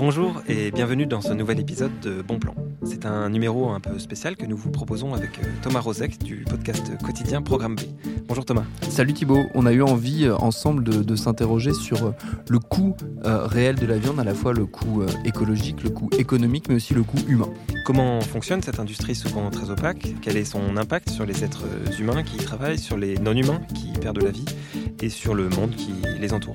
Bonjour et bienvenue dans ce nouvel épisode de Bon Plan. C'est un numéro un peu spécial que nous vous proposons avec euh, Thomas Rozek du podcast quotidien Programme B. Bonjour Thomas. Salut Thibault, on a eu envie euh, ensemble de, s'interroger sur euh, le coût réel de la viande, à la fois le coût écologique, le coût économique, mais aussi le coût humain. Comment fonctionne cette industrie souvent très opaque? Quel est son impact sur les êtres humains qui y travaillent, sur les non-humains qui perdent la vie et sur le monde qui les entoure?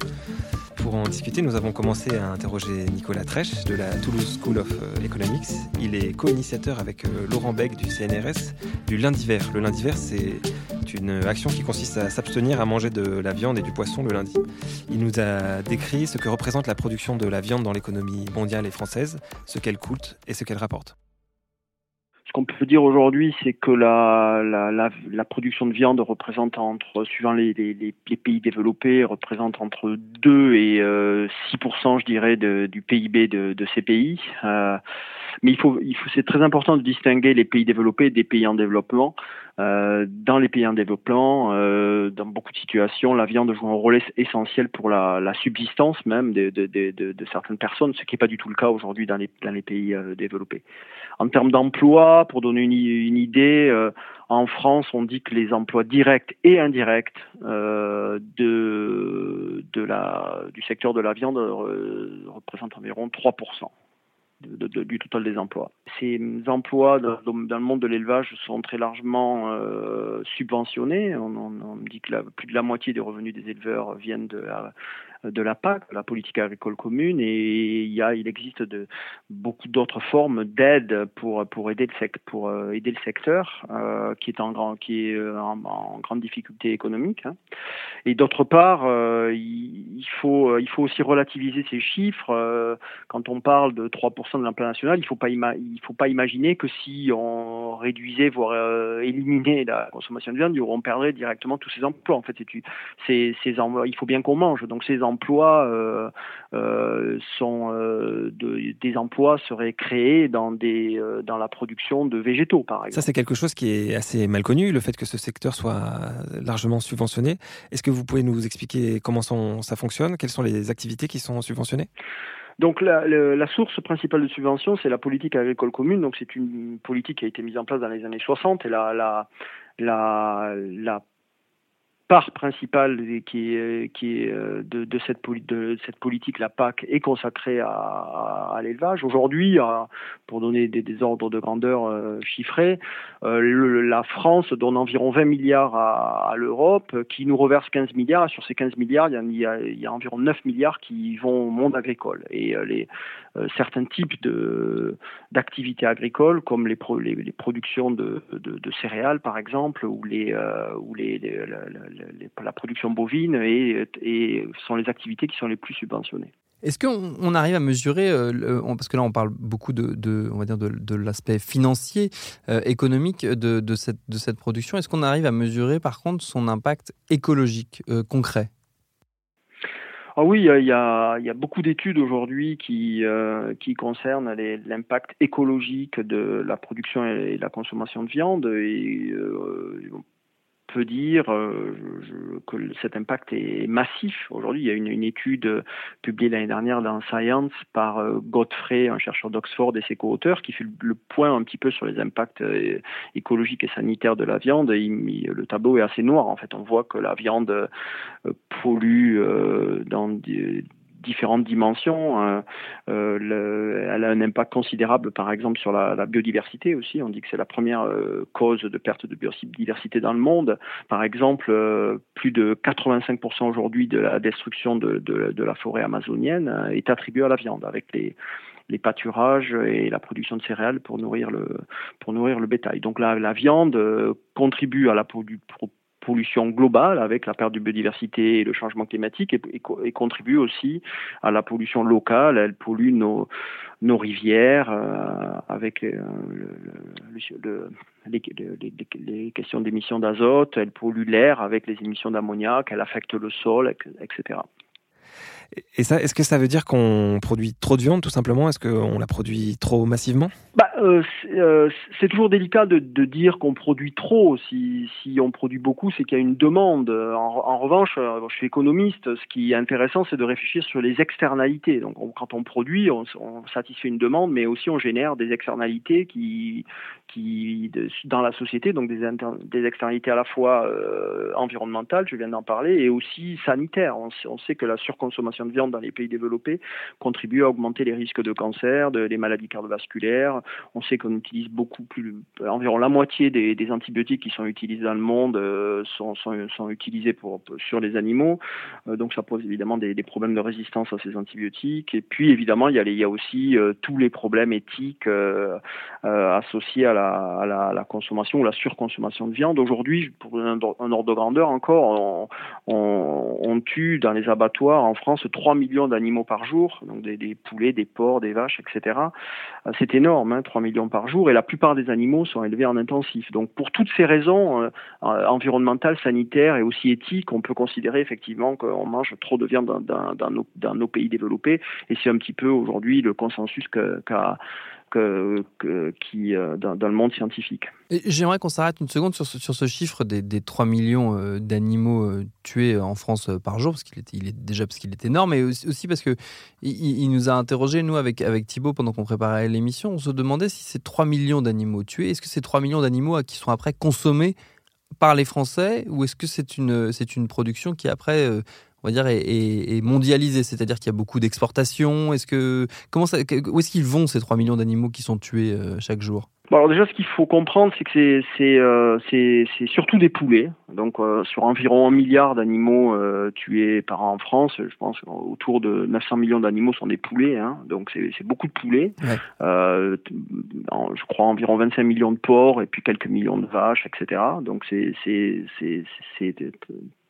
Pour en discuter, nous avons commencé à interroger Nicolas Trèche de la Toulouse School of euh, Economics. Il est co-initiateur avec euh, Laurent Beck du CNRS du lundi vert. Le lundi vert, c'est une action qui consiste à s'abstenir à manger de la viande et du poisson le lundi. Il nous a décrit ce que représente la production de la viande dans l'économie mondiale et française, ce qu'elle coûte et ce qu'elle rapporte qu'on peut dire aujourd'hui, c'est que la, la, la, production de viande représente entre, suivant les, les, les pays développés, représente entre 2 et euh, 6%, je dirais, du PIB de, de ces pays. Euh, mais il faut, il faut, c'est très important de distinguer les pays développés des pays en développement. Euh, dans les pays en développement, euh, dans beaucoup de situations, la viande joue un rôle essentiel pour la, la subsistance même de, de, de, de, certaines personnes, ce qui n'est pas du tout le cas aujourd'hui dans les, dans les pays euh, développés. En termes d'emploi, pour donner une, une idée, euh, en France, on dit que les emplois directs et indirects de la, du secteur de la viande représentent environ 3% du total des emplois. Ces emplois dans, le monde de l'élevage sont très largement euh, subventionnés. On, on, dit que plus de la moitié des revenus des éleveurs viennent de la, de la PAC, la politique agricole commune, et il, existe beaucoup d'autres formes d'aide pour, euh, aider le secteur euh, qui est, en, grande difficulté économique. Hein. Et d'autre part, il, faut, il faut aussi relativiser ces chiffres. quand on parle de 3% de l'emploi national, il ne faut, pas il faut pas imaginer que si on réduisait, voire éliminait la consommation de viande, on perdrait directement tous ces emplois. En fait, c'est, ces, il faut bien qu'on mange. Donc ces emplois emplois euh, euh, sont euh, des emplois seraient créés dans des dans la production de végétaux par exemple. Ça c'est quelque chose qui est assez mal connu, le fait que ce secteur soit largement subventionné. Est-ce que vous pouvez nous expliquer comment ça fonctionne? Quelles sont les activités qui sont subventionnées? Donc la, la, source principale de subvention, c'est la politique agricole commune. Donc c'est une politique qui a été mise en place dans les années 60 et la, la, la, la part principale qui est, euh, de, cette, politique, la PAC, est consacrée à, l'élevage. Aujourd'hui, pour donner des, ordres de grandeur euh, chiffrés, euh, la France donne environ 20 milliards à, l'Europe, qui nous reverse 15 milliards. sur ces 15 milliards, il y, a, environ 9 milliards qui vont au monde agricole. Et les, certains types d'activités agricoles, comme les, productions de, céréales, par exemple, ou les, production bovine et, et, sont les activités qui sont les plus subventionnées. Est-ce qu'on arrive à mesurer, euh, parce que là on parle beaucoup de, on va dire de, l'aspect financier, euh, économique de, de, cette, de cette production, est-ce qu'on arrive à mesurer par contre son impact écologique euh, concret? Ah oui, il y a, il y a beaucoup d'études aujourd'hui qui, qui concernent l'impact écologique de la production et la consommation de viande. Et peut dire euh, que cet impact est massif. Aujourd'hui, il y a une, étude publiée l'année dernière dans Science par euh, Godfrey, un chercheur d'Oxford et ses co-auteurs, qui fait le point un petit peu sur les impacts euh, écologiques et sanitaires de la viande. Et le tableau est assez noir. En fait, on voit que la viande pollue dans des différentes dimensions. Euh, euh, elle a un impact considérable, par exemple, sur la, biodiversité aussi. On dit que c'est la première euh, cause de perte de biodiversité dans le monde. Par exemple, plus de 85% aujourd'hui de la destruction de, la forêt amazonienne est attribuée à la viande, avec les pâturages et la production de céréales pour nourrir le bétail. Donc la, viande contribue à la pollution globale avec la perte de biodiversité et le changement climatique et, contribue aussi à la pollution locale. Elle pollue nos, nos rivières euh, avec euh, le, les, les, questions d'émissions d'azote. Elle pollue l'air avec les émissions d'ammoniac. Elle affecte le sol, etc. Et ça, est-ce que ça veut dire qu'on produit trop de viande, tout simplement? Est-ce qu'on la produit trop massivement? Bah, euh, euh, c'est toujours délicat de, dire qu'on produit trop. Si, on produit beaucoup, c'est qu'il y a une demande. En, revanche, euh, je suis économiste. Ce qui est intéressant, c'est de réfléchir sur les externalités. Donc, quand on produit, on, satisfait une demande, mais aussi on génère des externalités qui, dans la société, donc des, externalités à la fois euh, environnementales, je viens d'en parler, et aussi sanitaires. On, sait que la surconsommation de viande dans les pays développés contribue à augmenter les risques de cancer, de, des maladies cardiovasculaires on sait qu'on utilise beaucoup plus, environ la moitié des, antibiotiques qui sont utilisés dans le monde euh, sont, utilisés pour, sur les animaux. Euh, donc ça pose évidemment des, problèmes de résistance à ces antibiotiques. Et puis évidemment, il y a, aussi euh, tous les problèmes éthiques associés à la, consommation ou la surconsommation de viande. Aujourd'hui, pour un, ordre de grandeur encore, on, tue dans les abattoirs en France 3 millions d'animaux par jour, donc des, poulets, des porcs, des vaches, etc. C'est énorme. Hein, 3 millions par jour, et la plupart des animaux sont élevés en intensif. Donc pour toutes ces raisons euh, euh, environnementales, sanitaires et aussi éthiques, on peut considérer effectivement qu'on mange trop de viande dans nos, pays développés, et c'est un petit peu aujourd'hui le consensus qu'a qui, euh, dans, le monde scientifique. J'aimerais qu'on s'arrête une seconde sur ce, sur ce chiffre des, des 3 millions euh, d'animaux euh, tués en France par jour, parce qu'il est, il est déjà parce qu'il est énorme, mais aussi, parce que il, nous a interrogé nous avec, avec Thibault pendant qu'on préparait l'émission, on se demandait si ces 3 millions d'animaux tués, est-ce que ces 3 millions d'animaux qui sont après consommés par les Français, ou est-ce que c'est une, c'est une production qui après on va dire, est, mondialisé, c'est-à-dire qu'il y a beaucoup d'exportations. Est-ce que comment ça, où est-ce qu'ils vont ces 3 millions d'animaux qui sont tués euh, chaque jour? Alors déjà, ce qu'il faut comprendre, c'est que c'est euh, surtout des poulets. Donc euh, sur environ un milliard d'animaux tués par an en France, je pense autour de 900 millions d'animaux sont des poulets. Hein, donc c'est beaucoup de poulets. Je crois environ 25 millions de porcs et puis quelques millions de vaches, etc. Donc c'est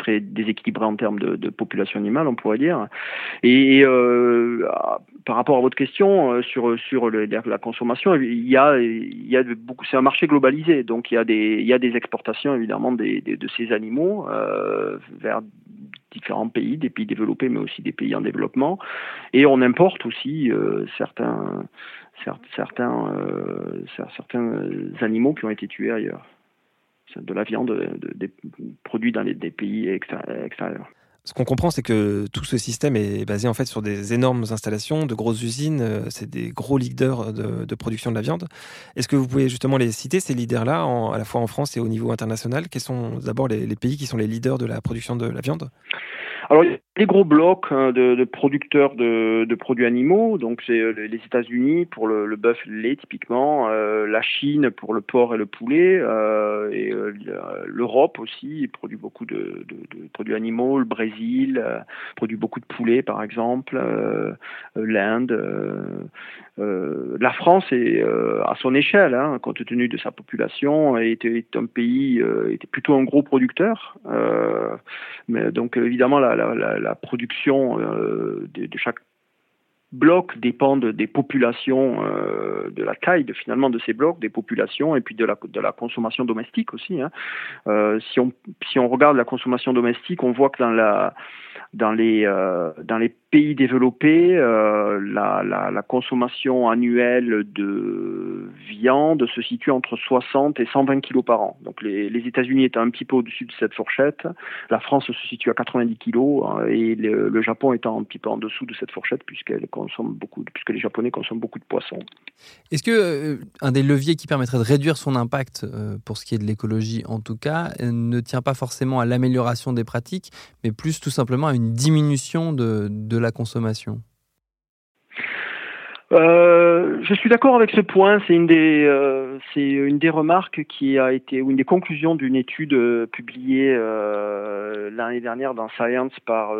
très déséquilibré en termes de, population animale, on pourrait dire. Et euh, par rapport à votre question sur sur la consommation, il y a beaucoup, c'est un marché globalisé, donc il y a des, exportations évidemment de ces animaux euh, vers différents pays, des pays développés, mais aussi des pays en développement, et on importe aussi euh, euh, certains animaux qui ont été tués ailleurs, de la viande, de, des produits dans les, des pays extérieurs. Ce qu'on comprend, c'est que tout ce système est basé en fait sur des énormes installations, de grosses usines. Euh, c'est des gros leaders de, production de la viande. Est-ce que vous pouvez justement les citer, ces leaders-là, à la fois en France et au niveau international? Quels sont d'abord les pays qui sont les leaders de la production de la viande? Alors, des gros blocs hein, de, producteurs de, produits animaux. Donc, c'est euh, les États-Unis pour le, le bœuf lait, typiquement, euh, la Chine pour le porc et le poulet, euh, et l'Europe aussi produit beaucoup de, produits animaux. Le Brésil produit beaucoup de poulet, par exemple. L'Inde. la France est à son échelle, hein, compte tenu de sa population, est un pays, était plutôt un gros producteur. mais donc, évidemment, la, la, production euh, de, chaque bloc dépend des populations, euh, de la taille de, finalement de ces blocs, des populations et puis de la, consommation domestique aussi. Hein. Euh, si, on, si on regarde la consommation domestique, on voit que dans euh, les pays développés, la, consommation annuelle de viande se situe entre 60 et 120 kilos par an. Donc les, États-Unis étant un petit peu au-dessus de cette fourchette, la France se situe à 90 kilos hein, et le, le, Japon étant un petit peu en dessous de cette fourchette puisqu'elle consomme beaucoup, puisque les Japonais consomment beaucoup de poissons. Est-ce que euh, un des leviers qui permettrait de réduire son impact pour ce qui est de l'écologie en tout cas ne tient pas forcément à l'amélioration des pratiques, mais plus tout simplement à une diminution de, de la consommation? Euh, je suis d'accord avec ce point. C'est une des euh, c'est une des remarques qui a été ou une des conclusions d'une étude euh, publiée l'année dernière dans Science par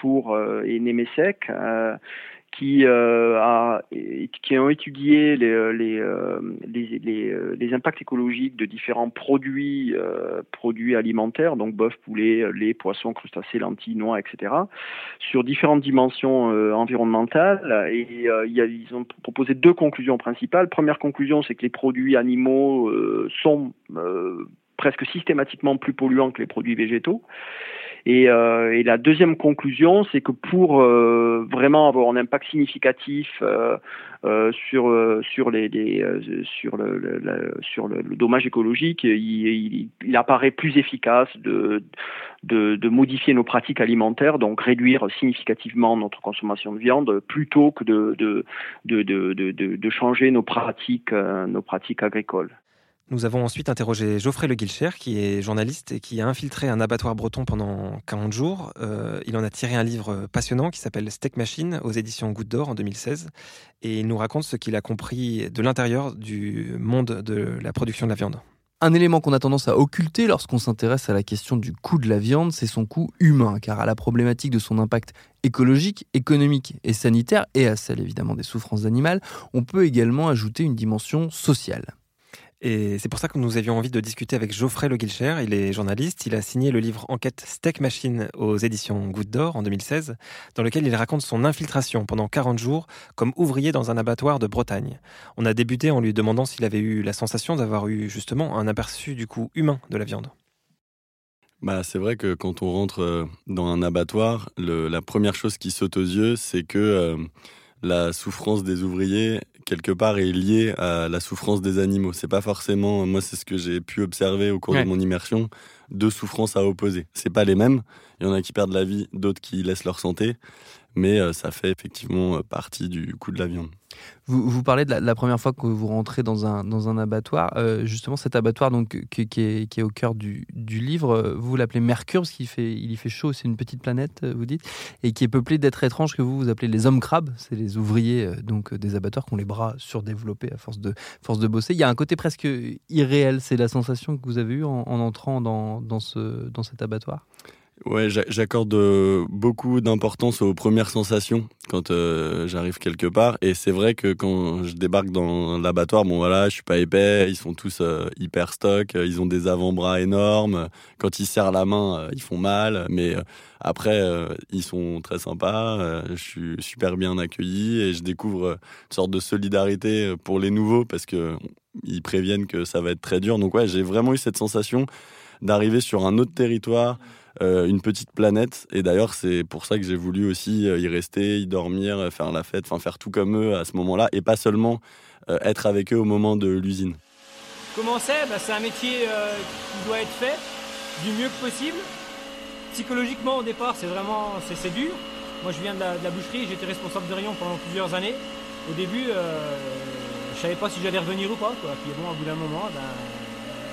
pour et Nemesek qui, euh, a, qui ont étudié les, euh, les, euh, les, les, les, impacts écologiques de différents produits, produits alimentaires, donc bœuf, poulet, lait, poisson, crustacés, lentilles, noix, etc., sur différentes dimensions environnementales. Et y ils ont proposé deux conclusions principales. Première conclusion, c'est que les produits animaux sont presque systématiquement plus polluants que les produits végétaux. Et, et la deuxième conclusion, c'est que pour vraiment avoir un impact significatif euh, sur euh, sur les, euh, sur le, sur le, dommage écologique, il, il, apparaît plus efficace de, de, de modifier nos pratiques alimentaires, donc réduire significativement notre consommation de viande, plutôt que de de de de, de, de changer nos pratiques nos pratiques agricoles. Nous avons ensuite interrogé Geoffrey Le Guilcher, qui est journaliste et qui a infiltré un abattoir breton pendant 40 jours. Euh, il en a tiré un livre passionnant qui s'appelle Steak Machine aux éditions Goutte d'Or en 2016. Et il nous raconte ce qu'il a compris de l'intérieur du monde de la production de la viande. Un élément qu'on a tendance à occulter lorsqu'on s'intéresse à la question du coût de la viande, c'est son coût humain, car à la problématique de son impact écologique, économique et sanitaire, et à celle évidemment des souffrances animales, on peut également ajouter une dimension sociale. Et c'est pour ça que nous avions envie de discuter avec Geoffrey Le Guilcher. Il est journaliste. Il a signé le livre Enquête Steak Machine aux éditions Goutte d'Or en 2016, dans lequel il raconte son infiltration pendant 40 jours comme ouvrier dans un abattoir de Bretagne. On a débuté en lui demandant s'il avait eu la sensation d'avoir eu justement un aperçu du coût humain de la viande. Bah, c'est vrai que quand on rentre euh, dans un abattoir, la première chose qui saute aux yeux, c'est que euh, la souffrance des ouvriers quelque part est liée à la souffrance des animaux. C'est pas forcément, moi c'est ce que j'ai pu observer au cours de mon immersion, deux souffrances à opposer. C'est pas les mêmes. Il y en a qui perdent la vie, d'autres qui laissent leur santé mais euh, ça fait effectivement euh, partie du coût de la viande. Vous, vous parlez de la, première fois que vous rentrez dans un, dans un abattoir. Euh, justement, cet abattoir donc, qui, est, qui est, au cœur du, du livre, vous l'appelez Mercure parce qu'il fait, il y fait chaud, c'est une petite planète, vous dites, et qui est peuplée d'êtres étranges que vous, vous appelez les hommes crabes. C'est les ouvriers donc, des abattoirs qui ont les bras surdéveloppés à force de, force de bosser. Il y a un côté presque irréel. C'est la sensation que vous avez eue en, en entrant dans, dans, ce, dans cet abattoir? Ouais, j'accorde euh, beaucoup d'importance aux premières sensations quand euh, j'arrive quelque part. Et c'est vrai que quand je débarque dans l'abattoir, bon voilà, je suis pas épais, ils sont tous euh, hyper stock, ils ont des avant-bras énormes. Quand ils serrent la main, ils font mal. Mais après, ils sont très sympas. je suis super bien accueilli et je découvre une sorte de solidarité pour les nouveaux parce que ils préviennent que ça va être très dur. Donc ouais, j'ai vraiment eu cette sensation d'arriver sur un autre territoire. Euh, une petite planète. Et d'ailleurs, c'est pour ça que j'ai voulu aussi euh, y rester, y dormir, euh, faire la fête, enfin faire tout comme eux à ce moment-là, et pas seulement être avec eux au moment de l'usine. Comment c'est? Bah, C'est un métier qui doit être fait du mieux que possible. Psychologiquement, au départ, c'est vraiment c'est dur. Moi, je viens de la, boucherie, j'étais responsable de rayon pendant plusieurs années. Au début, je savais pas si j'allais revenir ou pas. Puis bon, au bout d'un moment, ben,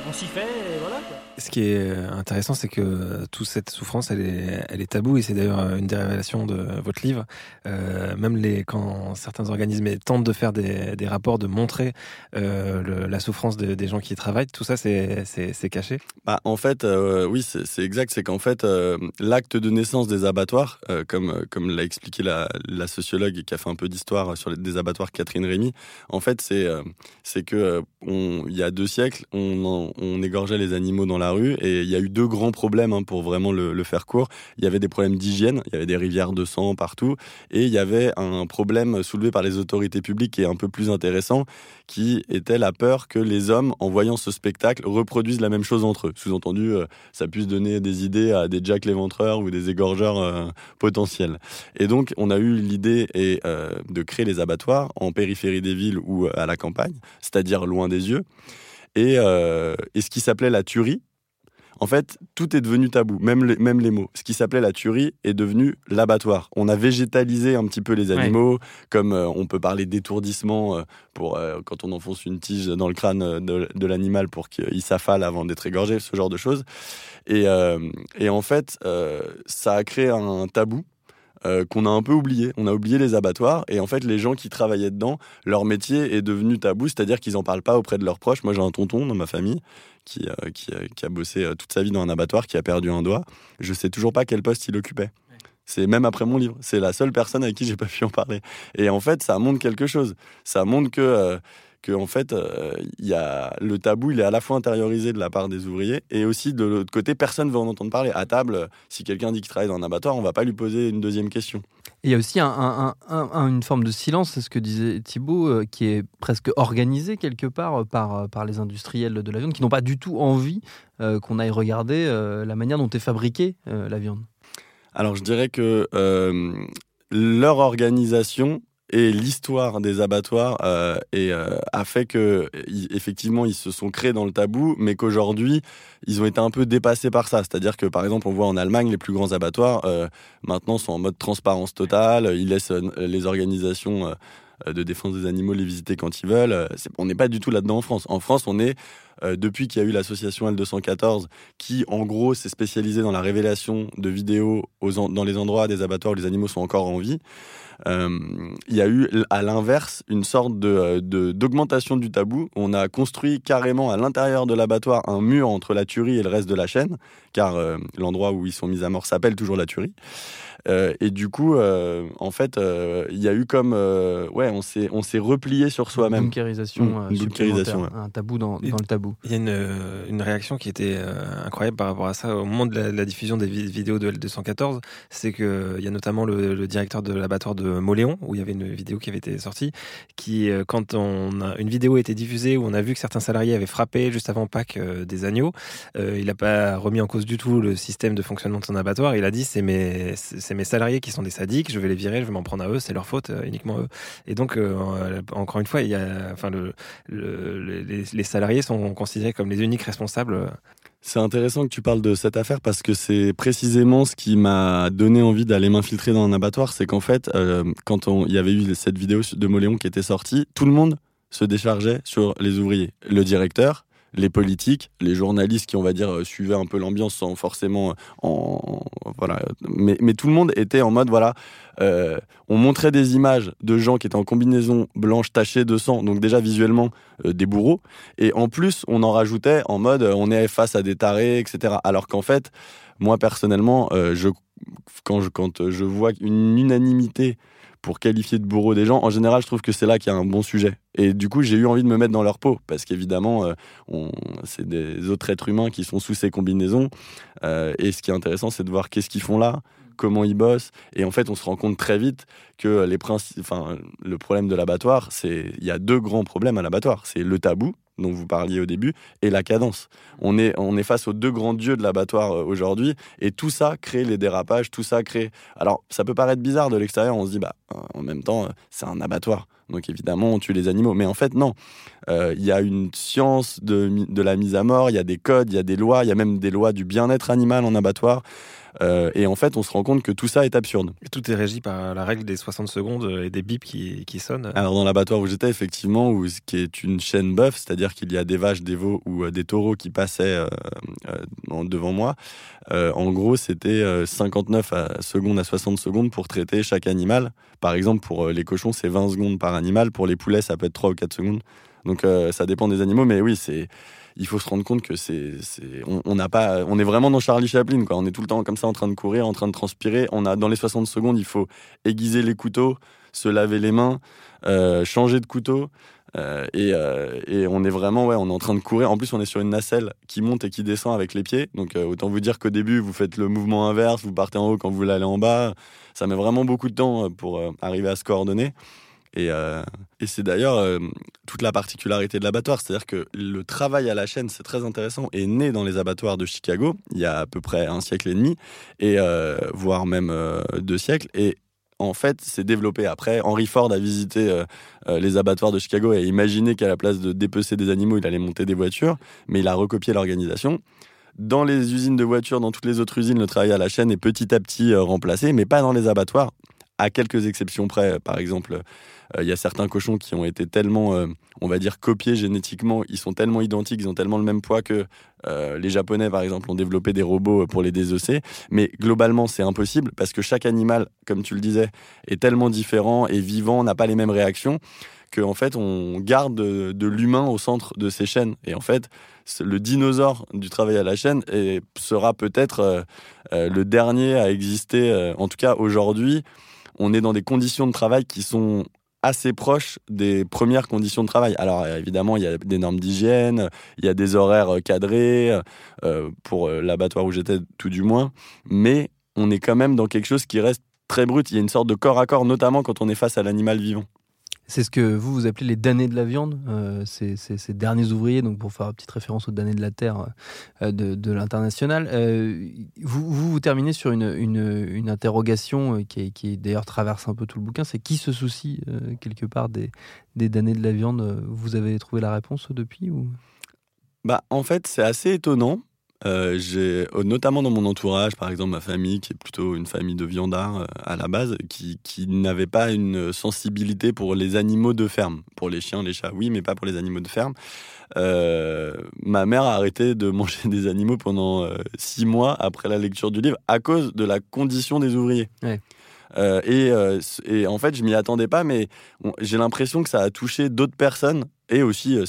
on s'y fait et voilà. Ce qui est euh, intéressant, c'est que toute cette souffrance, elle est, taboue et c'est d'ailleurs une des révélations de votre livre. Euh, même quand certains organismes tentent de faire des, rapports, de montrer euh, la souffrance des gens qui y travaillent, tout ça, c'est caché. Bah, en fait, oui, c'est exact. C'est qu'en fait, l'acte de naissance des abattoirs, comme, l'a expliqué la, sociologue qui a fait un peu d'histoire sur les, abattoirs Catherine Rémy, en fait, c'est c'est que il y a deux siècles, on, on, égorgeait les animaux dans la rue et il y a eu deux grands problèmes hein, pour vraiment le, faire court. Il y avait des problèmes d'hygiène, il y avait des rivières de sang partout et il y avait un problème soulevé par les autorités publiques qui est un peu plus intéressant, qui était la peur que les hommes, en voyant ce spectacle, reproduisent la même chose entre eux. Sous-entendu, euh, ça puisse donner des idées à des Jack l'éventreur ou des égorgeurs euh, potentiels. Et donc, on a eu l'idée euh, de créer les abattoirs en périphérie des villes ou à la campagne, c'est-à-dire loin des yeux. Et, ce qui s'appelait la tuerie, en fait, tout est devenu tabou, même les, même les mots. Ce qui s'appelait la tuerie est devenu l'abattoir. On a végétalisé un petit peu les animaux, comme euh, on peut parler d'étourdissement euh, pour quand on enfonce une tige dans le crâne de, l'animal pour qu'il s'affale avant d'être égorgé, ce genre de choses. Et, et en fait, ça a créé un tabou euh, qu'on a un peu oublié. On a oublié les abattoirs et en fait les gens qui travaillaient dedans, leur métier est devenu tabou, c'est-à-dire qu'ils n'en parlent pas auprès de leurs proches. Moi j'ai un tonton dans ma famille qui, euh, qui, a bossé euh, toute sa vie dans un abattoir, qui a perdu un doigt. Je sais toujours pas quel poste il occupait. C'est même après mon livre. C'est la seule personne avec qui j'ai pas pu en parler. Et en fait, ça montre quelque chose. Ça montre que que en fait, euh, il a le tabou, il est à la fois intériorisé de la part des ouvriers et aussi de l'autre côté, personne ne veut en entendre parler. À table, si quelqu'un dit qu'il travaille dans un abattoir, on va pas lui poser une deuxième question. Et il y a aussi une forme de silence, c'est ce que disait Thibault, euh, qui est presque organisé quelque part par, par les industriels de la viande, qui n'ont pas du tout envie qu'on aille regarder la manière dont est fabriquée la viande. Alors je dirais que leur organisation et l'histoire des abattoirs euh, et, euh, a fait que effectivement ils se sont créés dans le tabou, mais qu'aujourd'hui ils ont été un peu dépassés par ça. C'est-à-dire que par exemple on voit en Allemagne les plus grands abattoirs euh, maintenant sont en mode transparence totale. Ils laissent les organisations de défense des animaux les visiter quand ils veulent. on n'est pas du tout là-dedans en France. En France on est depuis qu'il y a eu l'association L214 qui en gros s'est spécialisée dans la révélation de vidéos aux dans les endroits des abattoirs où les animaux sont encore en vie. Euh, il y a eu à l'inverse une sorte de, d'augmentation du tabou. On a construit carrément à l'intérieur de l'abattoir un mur entre la tuerie et le reste de la chaîne, car euh, l'endroit où ils sont mis à mort s'appelle toujours la tuerie. Euh, et du coup, euh, en fait, euh, il y a eu comme, ouais, on s'est, on s'est replié sur soi-même. Bunkérisation, mmh, un tabou dans, dans, le tabou. Il y a une, une réaction qui était incroyable par rapport à ça au moment de la, diffusion des vidéos de L214, c'est qu'il y a notamment le, directeur de l'abattoir de Moléon, où il y avait une vidéo qui avait été sortie, qui, quand une vidéo a été diffusée où on a vu que certains salariés avaient frappé juste avant Pâques des agneaux, il n'a pas remis en cause du tout le système de fonctionnement de son abattoir. Il a dit c'est mes, salariés qui sont des sadiques, je vais les virer, je vais m'en prendre à eux, c'est leur faute, euh, uniquement eux. Et donc, euh, encore une fois, il y a, enfin, le, les, salariés sont comme les uniques responsables. C'est intéressant que tu parles de cette affaire parce que c'est précisément ce qui m'a donné envie d'aller m'infiltrer dans un abattoir. C'est qu'en fait, euh, quand il y avait eu cette vidéo de Moléon qui était sortie, tout le monde se déchargeait sur les ouvriers. Le directeur, les politiques, les journalistes qui, on va dire, euh, suivaient un peu l'ambiance sans forcément euh, en, voilà, mais, tout le monde était en mode voilà, euh, on montrait des images de gens qui étaient en combinaison blanche tachée de sang, donc déjà visuellement des bourreaux, et en plus on en rajoutait en mode on est face à des tarés, etc. Alors qu'en fait, moi personnellement, je, quand, je, quand je vois une unanimité pour qualifier de bourreau des gens, en général, je trouve que c'est là qu'il y a un bon sujet. Et du coup, j'ai eu envie de me mettre dans leur peau, parce qu'évidemment, euh, c'est des autres êtres humains qui sont sous ces combinaisons. Euh, et ce qui est intéressant, c'est de voir qu'est-ce qu'ils font là, comment ils bossent. Et en fait, on se rend compte très vite que les le problème de l'abattoir, c'est il y a deux grands problèmes à l'abattoir. C'est le tabou, dont vous parliez au début, et la cadence. On est, on est face aux deux grands dieux de l'abattoir euh, aujourd'hui, et tout ça crée les dérapages, tout ça crée... Alors, ça peut paraître bizarre de l'extérieur, on se dit, bah, euh, en même temps, euh, c'est un abattoir. Donc évidemment, on tue les animaux. Mais en fait, non. Il y a une science de, de la mise à mort, il y a des codes, il y a des lois, il y a même des lois du bien-être animal en abattoir. Euh, et en fait, on se rend compte que tout ça est absurde. Et tout est régi par la règle des 60 secondes et des bips qui, qui sonnent. Alors, dans l'abattoir où j'étais, effectivement, où, qui est une chaîne bœuf, c'est-à-dire qu'il y a des vaches, des veaux ou euh, des taureaux qui passaient euh, devant moi, en gros, c'était 59 secondes à 60 secondes pour traiter chaque animal. Par exemple, pour les cochons, c'est 20 secondes par animal. Pour les poulets, ça peut être 3 ou 4 secondes. Donc, ça dépend des animaux, mais oui, c'est il faut se rendre compte que c'est, on n'a pas, on est vraiment dans Charlie Chaplin, quoi. On est tout le temps comme ça en train de courir, en train de transpirer. On a dans les 60 secondes, il faut aiguiser les couteaux, se laver les mains, euh, changer de couteau. Euh, euh, et, on est vraiment, ouais, on est en train de courir. En plus, on est sur une nacelle qui monte et qui descend avec les pieds. Donc, autant vous dire qu'au début, vous faites le mouvement inverse, vous partez en haut quand vous voulez aller en bas. Ça met vraiment beaucoup de temps pour arriver à se coordonner. Euh, et, c'est d'ailleurs euh, toute la particularité de l'abattoir, c'est-à-dire que le travail à la chaîne, c'est très intéressant, est né dans les abattoirs de Chicago il y a à peu près un siècle et demi, et euh, voire même deux siècles. Et en fait, c'est développé après. Henry Ford a visité les abattoirs de Chicago et a imaginé qu'à la place de dépecer des animaux, il allait monter des voitures, mais il a recopié l'organisation. Dans les usines de voitures, dans toutes les autres usines, le travail à la chaîne est petit à petit remplacé, mais pas dans les abattoirs à quelques exceptions près. Par exemple, il y a certains cochons qui ont été tellement, euh, on va dire, copiés génétiquement, ils sont tellement identiques, ils ont tellement le même poids que euh, les Japonais, par exemple, ont développé des robots pour les désosser. Mais globalement, c'est impossible parce que chaque animal, comme tu le disais, est tellement différent et vivant, n'a pas les mêmes réactions qu'en fait, on garde de, l'humain au centre de ces chaînes. Et en fait, le dinosaure du travail à la chaîne sera peut-être le dernier à exister, en tout cas aujourd'hui on est dans des conditions de travail qui sont assez proches des premières conditions de travail. Alors évidemment, il y a des normes d'hygiène, il y a des horaires cadrés, euh, pour l'abattoir où j'étais tout du moins, mais on est quand même dans quelque chose qui reste très brute. Il y a une sorte de corps à corps, notamment quand on est face à l'animal vivant. C'est ce que vous, vous appelez les damnés de la viande, euh, ces, derniers ouvriers, donc pour faire une petite référence aux damnés de la terre euh, de, l'international. Euh, vous, vous, terminez sur une, interrogation qui, qui d'ailleurs traverse un peu tout le bouquin, c'est qui se soucie quelque part des, des damnés de la viande? Vous avez trouvé la réponse depuis ou? Bah, En fait, c'est assez étonnant euh, j'ai euh, notamment dans mon entourage, par exemple ma famille, qui est plutôt une famille de viandards euh, à la base, qui, qui n'avait pas une sensibilité pour les animaux de ferme. Pour les chiens, les chats, oui, mais pas pour les animaux de ferme. ma mère a arrêté de manger des animaux pendant six mois après la lecture du livre à cause de la condition des ouvriers. et, et, en fait, je m'y attendais pas, mais j'ai l'impression que ça a touché d'autres personnes et aussi euh,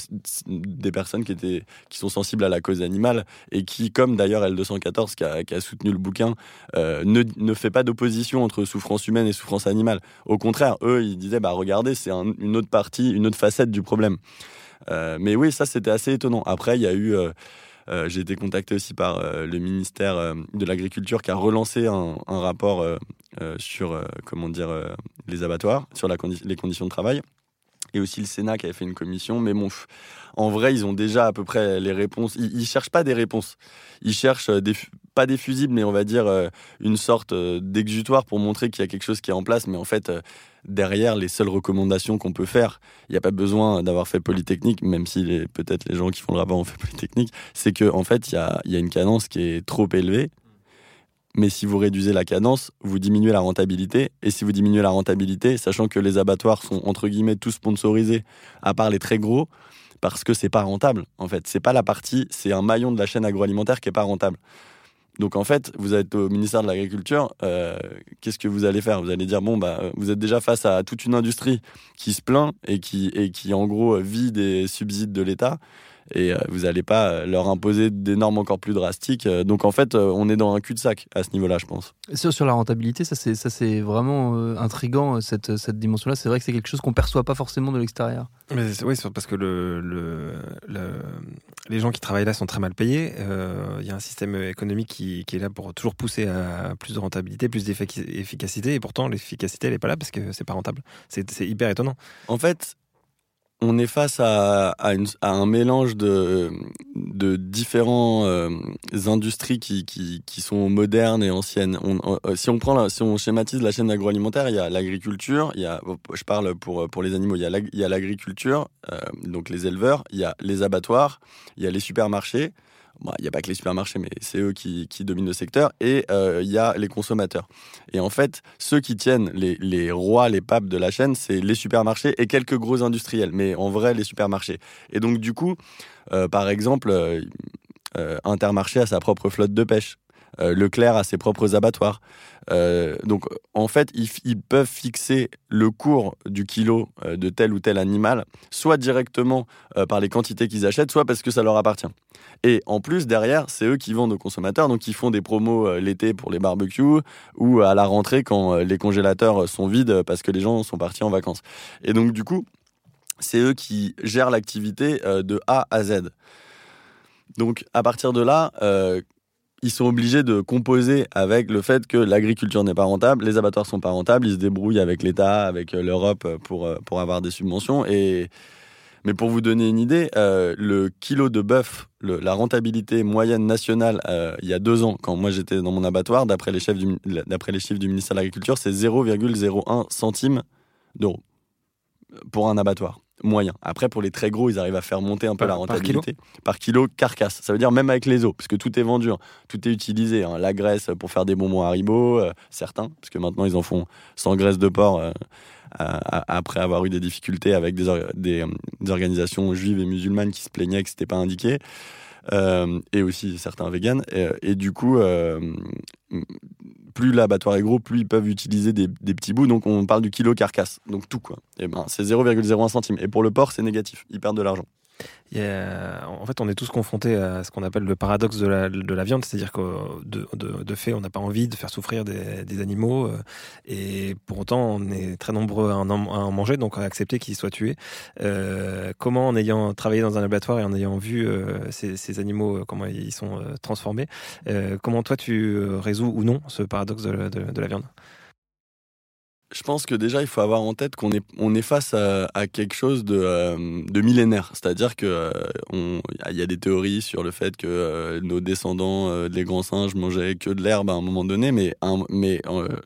des personnes qui, étaient, qui sont sensibles à la cause animale et qui, comme d'ailleurs L214 qui a, soutenu le bouquin, euh, ne, ne, fait pas d'opposition entre souffrance humaine et souffrance animale. Au contraire, eux, ils disaient, bah, regardez, c'est une autre partie, une autre facette du problème. Euh, mais oui, ça, c'était assez étonnant. Après, il y a eu... j'ai été contacté aussi par le ministère de l'Agriculture qui a relancé un, rapport sur comment dire les abattoirs, sur les conditions de travail et aussi le Sénat qui avait fait une commission. Mais bon, en vrai, ils ont déjà à peu près les réponses. Ils, ne cherchent pas des réponses. Ils cherchent euh, pas des fusibles, mais on va dire euh, une sorte euh, d'exutoire pour montrer qu'il y a quelque chose qui est en place. Mais en fait, derrière les seules recommandations qu'on peut faire, il n'y a pas besoin d'avoir fait Polytechnique, même si peut-être les gens qui font le rapport ont fait Polytechnique. C'est qu'en en fait, il y a une cadence qui est trop élevée mais si vous réduisez la cadence, vous diminuez la rentabilité. Et si vous diminuez la rentabilité, sachant que les abattoirs sont entre guillemets tous sponsorisés, à part les très gros, parce que c'est pas rentable. En fait, c'est pas la partie, c'est un maillon de la chaîne agroalimentaire qui est pas rentable. Donc en fait, vous êtes au ministère de l'Agriculture, euh, qu'est-ce que vous allez faire? Vous allez dire bon bah vous êtes déjà face à toute une industrie qui se plaint et qui et qui en gros vit des subsides de l'État et euh, vous n'allez pas euh, leur imposer des normes encore plus drastiques. Euh, donc en fait, on est dans un cul-de-sac à ce niveau-là, je pense. Sur, sur la rentabilité, ça c'est, ça c'est vraiment intrigant, cette, cette dimension-là. C'est vrai que c'est quelque chose qu'on ne perçoit pas forcément de l'extérieur. oui, parce que le, le, les gens qui travaillent là sont très mal payés. Il y a un système économique qui, qui, est là pour toujours pousser à plus de rentabilité, plus d'efficacité, et pourtant l'efficacité elle n'est pas là parce que c'est pas rentable. C'est, c'est hyper étonnant. En fait, on est face à, un mélange de, différents euh, industries qui, sont modernes et anciennes. Euh, si on prend, si on schématise la chaîne agroalimentaire, il y a l'agriculture, je parle pour, pour les animaux, il y a l'agriculture, euh, donc les éleveurs, il y a les abattoirs, il y a les supermarchés, il n'y a pas que les supermarchés, mais c'est eux qui, dominent le secteur, et euh, il y a les consommateurs. Et en fait, ceux qui tiennent les, rois, les papes de la chaîne, c'est les supermarchés et quelques gros industriels, mais en vrai, les supermarchés. Et donc, du coup, euh, par exemple, euh, Intermarché a sa propre flotte de pêche. Leclerc a ses propres abattoirs. donc, en fait, ils, peuvent fixer le cours du kilo de tel ou tel animal, soit directement par les quantités qu'ils achètent, soit parce que ça leur appartient. Et en plus, derrière, c'est eux qui vendent aux consommateurs, donc ils font des promos euh, l'été pour les barbecues ou à la rentrée quand euh, les congélateurs sont vides parce que les gens sont partis en vacances. Et donc, du coup, c'est eux qui gèrent l'activité euh, de A à Z. Donc, à partir de là, ils sont obligés de composer avec le fait que l'agriculture n'est pas rentable, les abattoirs sont pas rentables, ils se débrouillent avec l'État, avec l'Europe pour, pour avoir des subventions. Et mais pour vous donner une idée, euh, le kilo de bœuf, la rentabilité moyenne nationale euh, il y a deux ans, quand moi j'étais dans mon abattoir, d'après les, chiffres du ministère de l'Agriculture, c'est 0,01 centime d'euros pour un abattoir moyen. Après, pour les très gros, ils arrivent à faire monter un peu la rentabilité. Par kilo, carcasse. Ça veut dire même avec les os, parce que tout est vendu, hein. tout est utilisé. Hein. La graisse pour faire des bonbons Haribo, euh, certains, parce que maintenant ils en font sans graisse de porc après avoir eu des difficultés avec des, des, organisations juives et musulmanes qui se plaignaient que c'était pas indiqué. Euh, et aussi certains véganes. Et, du coup, euh, plus l'abattoir est gros, plus ils peuvent utiliser des, des, petits bouts. Donc on parle du kilo carcasse, donc tout quoi. Et ben c'est 0,01 centime. Et pour le porc, c'est négatif. Ils perdent de l'argent en fait, on est tous confrontés à ce qu'on appelle le paradoxe de la, de la viande, c'est-à-dire que de, fait, on n'a pas envie de faire souffrir des, animaux, euh, et pour autant, on est très nombreux à en, manger, donc à accepter qu'ils soient tués. Euh, comment, en ayant travaillé dans un abattoir et en ayant vu euh, ces, animaux, comment ils sont transformés, comment toi tu résous ou non ce paradoxe de la viande? Je pense que déjà, il faut avoir en tête qu'on est, face à, quelque chose de, euh, millénaire. C'est-à-dire qu'il euh, y a des théories sur le fait que euh, nos descendants, les grands singes, mangeaient que de l'herbe à un moment donné, mais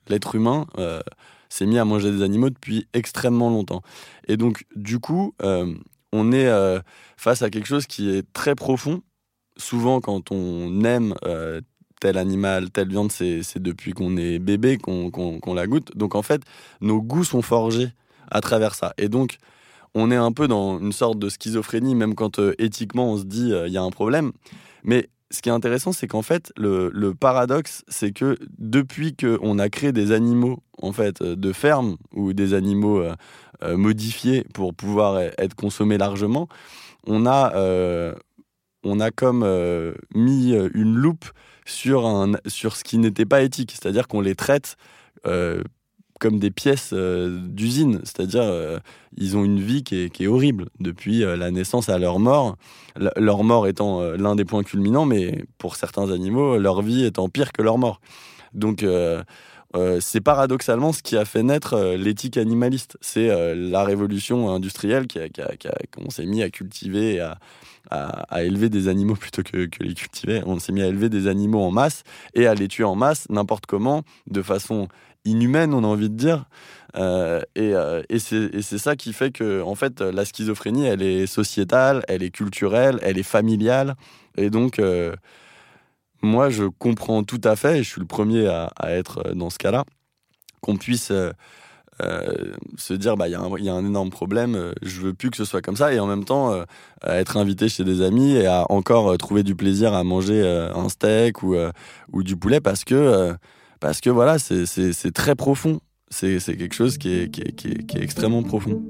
l'être humain s'est mis à manger des animaux depuis extrêmement longtemps. Et donc, du coup, on est face à quelque chose qui est très profond. Souvent, quand on aime tel animal, telle viande, c'est depuis qu'on est bébé qu'on la goûte. Donc en fait, nos goûts sont forgés à travers ça. Et donc, on est un peu dans une sorte de schizophrénie, même quand euh, éthiquement on se dit euh, il y a un problème. Mais ce qui est intéressant, c'est qu'en fait, le, paradoxe, c'est que depuis qu'on a créé des animaux en fait euh, de ferme ou des animaux modifiés pour pouvoir être consommés largement, on a, on a comme mis une loupe sur, un, sur ce qui n'était pas éthique. C'est-à-dire qu'on les traite euh, comme des pièces euh, d'usine. C'est-à-dire euh, ils ont une vie qui est, qui est horrible depuis la naissance à leur mort. leur mort étant l'un des points culminants, mais pour certains animaux, leur vie étant pire que leur mort. Donc c'est paradoxalement ce qui a fait naître l'éthique animaliste. C'est la révolution industrielle qui qu'on s'est mis à cultiver et à, à, élever des animaux plutôt que, que les cultiver. On s'est mis à élever des animaux en masse et à les tuer en masse n'importe comment, de façon inhumaine, on a envie de dire. Euh, et, euh, et c'est ça qui fait que, en fait, la schizophrénie, elle est sociétale, elle est culturelle, elle est familiale. Et donc, euh, moi, je comprends tout à fait, et je suis le premier à, être dans ce cas-là, qu'on puisse euh, se dire bah il y, a un énorme problème, euh, je veux plus que ce soit comme ça et en même temps euh, être invité chez des amis et à encore trouver du plaisir à manger un steak ou, du poulet parce que parce que voilà c'est très profond, c'est quelque chose qui est extrêmement profond.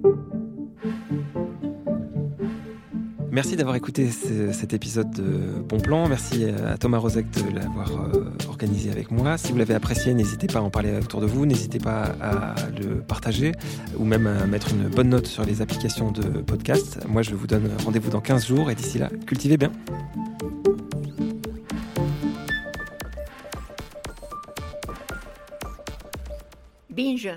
Merci d'avoir écouté cet épisode de Bon Plan. Merci à Thomas Rozek de l'avoir euh, organisé avec moi. Si vous l'avez apprécié, n'hésitez pas à en parler autour de vous. N'hésitez pas à le partager ou même à mettre une bonne note sur les applications de podcast. Moi, je vous donne rendez-vous dans 15 jours et d'ici là, cultivez bien. Binge